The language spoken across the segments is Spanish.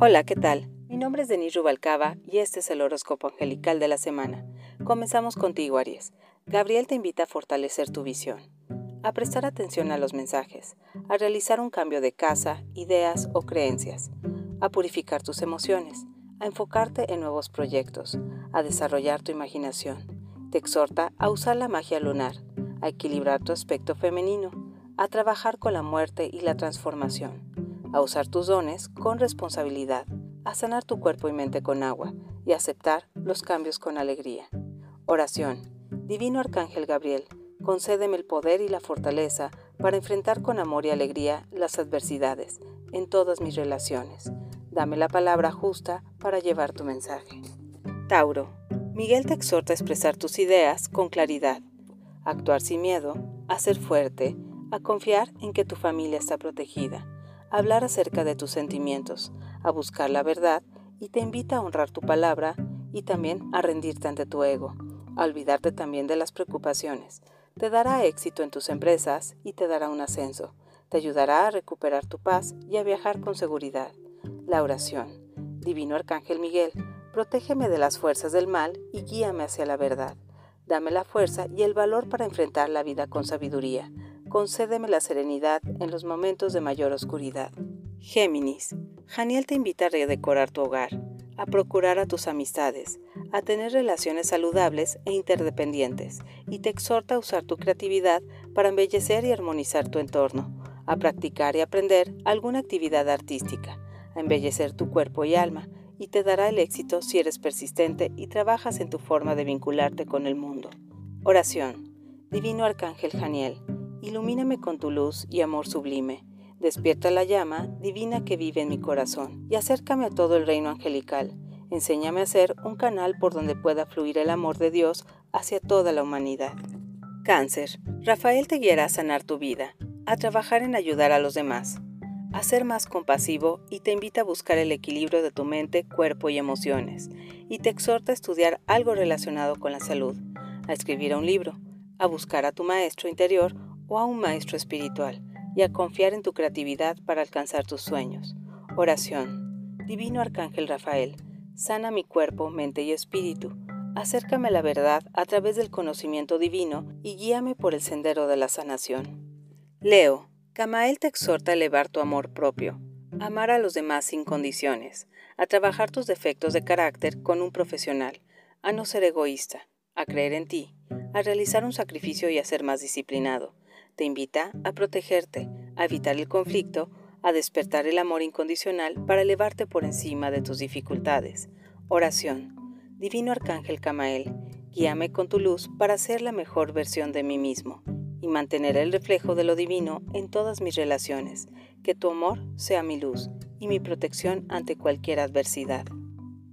Hola, ¿qué tal? Mi nombre es Denis Rubalcaba y este es el horóscopo angelical de la semana. Comenzamos contigo, Aries. Gabriel te invita a fortalecer tu visión, a prestar atención a los mensajes, a realizar un cambio de casa, ideas o creencias, a purificar tus emociones, a enfocarte en nuevos proyectos, a desarrollar tu imaginación. Te exhorta a usar la magia lunar, a equilibrar tu aspecto femenino, a trabajar con la muerte y la transformación, a usar tus dones con responsabilidad, a sanar tu cuerpo y mente con agua y aceptar los cambios con alegría. Oración. Divino Arcángel Gabriel, concédeme el poder y la fortaleza para enfrentar con amor y alegría las adversidades en todas mis relaciones. Dame la palabra justa para llevar tu mensaje. Tauro. Miguel te exhorta a expresar tus ideas con claridad, a actuar sin miedo, a ser fuerte, a confiar en que tu familia está protegida, hablar acerca de tus sentimientos, a buscar la verdad y te invita a honrar tu palabra y también a rendirte ante tu ego, a olvidarte también de las preocupaciones. Te dará éxito en tus empresas y te dará un ascenso. Te ayudará a recuperar tu paz y a viajar con seguridad. La oración. Divino Arcángel Miguel, protégeme de las fuerzas del mal y guíame hacia la verdad. Dame la fuerza y el valor para enfrentar la vida con sabiduría concédeme la serenidad en los momentos de mayor oscuridad. Géminis, Janiel te invita a redecorar tu hogar, a procurar a tus amistades, a tener relaciones saludables e interdependientes, y te exhorta a usar tu creatividad para embellecer y armonizar tu entorno, a practicar y aprender alguna actividad artística, a embellecer tu cuerpo y alma, y te dará el éxito si eres persistente y trabajas en tu forma de vincularte con el mundo. Oración. Divino Arcángel Janiel, ilumíname con tu luz y amor sublime. Despierta la llama divina que vive en mi corazón y acércame a todo el reino angelical. Enséñame a ser un canal por donde pueda fluir el amor de Dios hacia toda la humanidad. Cáncer. Rafael te guiará a sanar tu vida, a trabajar en ayudar a los demás, a ser más compasivo y te invita a buscar el equilibrio de tu mente, cuerpo y emociones, y te exhorta a estudiar algo relacionado con la salud, a escribir un libro, a buscar a tu maestro interior o a un maestro espiritual y a confiar en tu creatividad para alcanzar tus sueños. Oración. Divino Arcángel Rafael, sana mi cuerpo, mente y espíritu. Acércame a la verdad a través del conocimiento divino y guíame por el sendero de la sanación. Leo. Camael te exhorta a elevar tu amor propio, amar a los demás sin condiciones, a trabajar tus defectos de carácter con un profesional, a no ser egoísta, a creer en ti, a realizar un sacrificio y a ser más disciplinado, te invita a protegerte, a evitar el conflicto, a despertar el amor incondicional para elevarte por encima de tus dificultades. Oración. Divino Arcángel Camael, guíame con tu luz para ser la mejor versión de mí mismo y mantener el reflejo de lo divino en todas mis relaciones. Que tu amor sea mi luz y mi protección ante cualquier adversidad.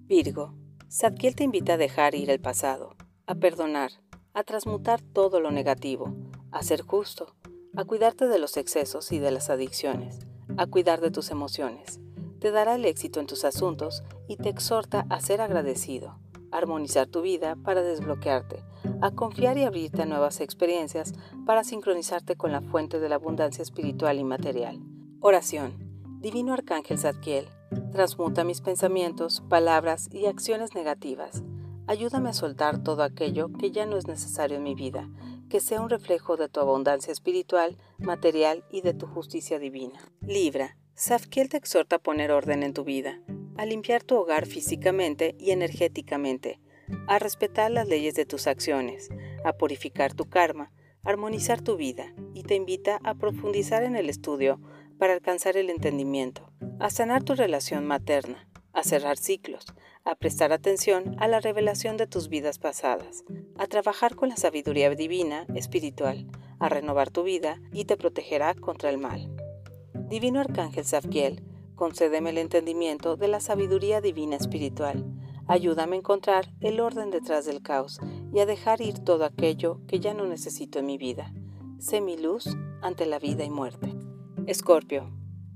Virgo. Zadkiel te invita a dejar ir el pasado, a perdonar, a transmutar todo lo negativo, a ser justo, a cuidarte de los excesos y de las adicciones, a cuidar de tus emociones. Te dará el éxito en tus asuntos y te exhorta a ser agradecido, a armonizar tu vida para desbloquearte, a confiar y abrirte a nuevas experiencias para sincronizarte con la fuente de la abundancia espiritual y material. Oración. Divino Arcángel Zadkiel, transmuta mis pensamientos, palabras y acciones negativas. Ayúdame a soltar todo aquello que ya no es necesario en mi vida que sea un reflejo de tu abundancia espiritual, material y de tu justicia divina. Libra, Safkiel te exhorta a poner orden en tu vida, a limpiar tu hogar físicamente y energéticamente, a respetar las leyes de tus acciones, a purificar tu karma, a armonizar tu vida. Y te invita a profundizar en el estudio para alcanzar el entendimiento, a sanar tu relación materna, a cerrar ciclos, a prestar atención a la revelación de tus vidas pasadas, a trabajar con la sabiduría divina, espiritual, a renovar tu vida y te protegerá contra el mal. Divino Arcángel Zadkiel, concédeme el entendimiento de la sabiduría divina espiritual. Ayúdame a encontrar el orden detrás del caos y a dejar ir todo aquello que ya no necesito en mi vida. Sé mi luz ante la vida y muerte. Escorpio,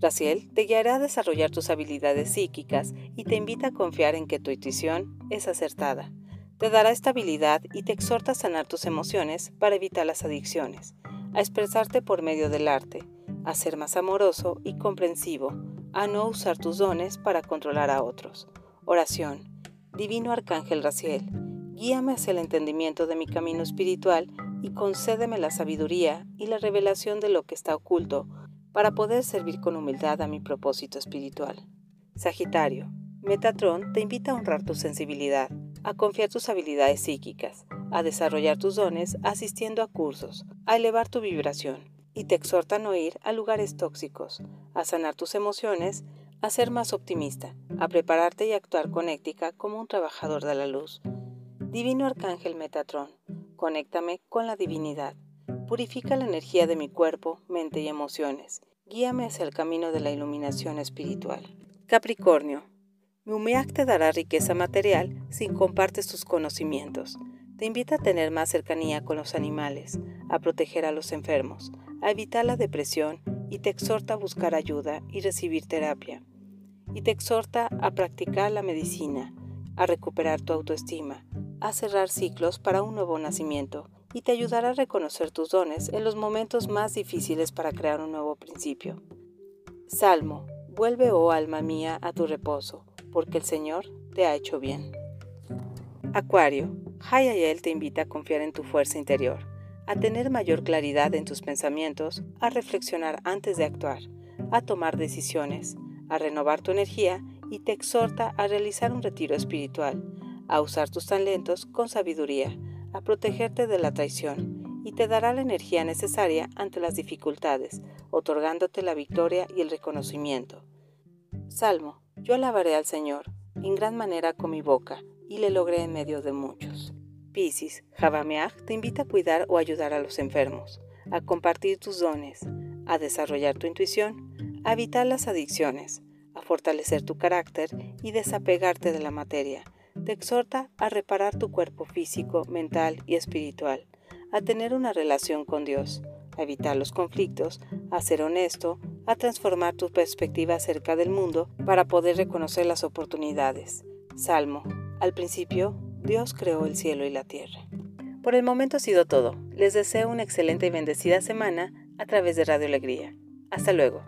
Raciel te guiará a desarrollar tus habilidades psíquicas y te invita a confiar en que tu intuición es acertada. Te dará estabilidad y te exhorta a sanar tus emociones para evitar las adicciones, a expresarte por medio del arte, a ser más amoroso y comprensivo, a no usar tus dones para controlar a otros. Oración. Divino Arcángel Raciel, guíame hacia el entendimiento de mi camino espiritual y concédeme la sabiduría y la revelación de lo que está oculto para poder servir con humildad a mi propósito espiritual. Sagitario, Metatron te invita a honrar tu sensibilidad, a confiar tus habilidades psíquicas, a desarrollar tus dones asistiendo a cursos, a elevar tu vibración, y te exhorta a no ir a lugares tóxicos, a sanar tus emociones, a ser más optimista, a prepararte y actuar con ética como un trabajador de la luz. Divino Arcángel Metatron, conéctame con la divinidad. Purifica la energía de mi cuerpo, mente y emociones. Guíame hacia el camino de la iluminación espiritual. Capricornio. Mumiak te dará riqueza material si compartes tus conocimientos. Te invita a tener más cercanía con los animales, a proteger a los enfermos, a evitar la depresión y te exhorta a buscar ayuda y recibir terapia. Y te exhorta a practicar la medicina, a recuperar tu autoestima, a cerrar ciclos para un nuevo nacimiento y te ayudará a reconocer tus dones en los momentos más difíciles para crear un nuevo principio. Salmo, vuelve, oh alma mía, a tu reposo, porque el Señor te ha hecho bien. Acuario, Hayayel te invita a confiar en tu fuerza interior, a tener mayor claridad en tus pensamientos, a reflexionar antes de actuar, a tomar decisiones, a renovar tu energía y te exhorta a realizar un retiro espiritual, a usar tus talentos con sabiduría, a protegerte de la traición y te dará la energía necesaria ante las dificultades, otorgándote la victoria y el reconocimiento. Salmo, yo alabaré al Señor en gran manera con mi boca y le logré en medio de muchos. Piscis, Javameach te invita a cuidar o ayudar a los enfermos, a compartir tus dones, a desarrollar tu intuición, a evitar las adicciones, a fortalecer tu carácter y desapegarte de la materia, te exhorta a reparar tu cuerpo físico, mental y espiritual, a tener una relación con Dios, a evitar los conflictos, a ser honesto, a transformar tu perspectiva acerca del mundo para poder reconocer las oportunidades. Salmo. Al principio, Dios creó el cielo y la tierra. Por el momento ha sido todo. Les deseo una excelente y bendecida semana a través de Radio Alegría. Hasta luego.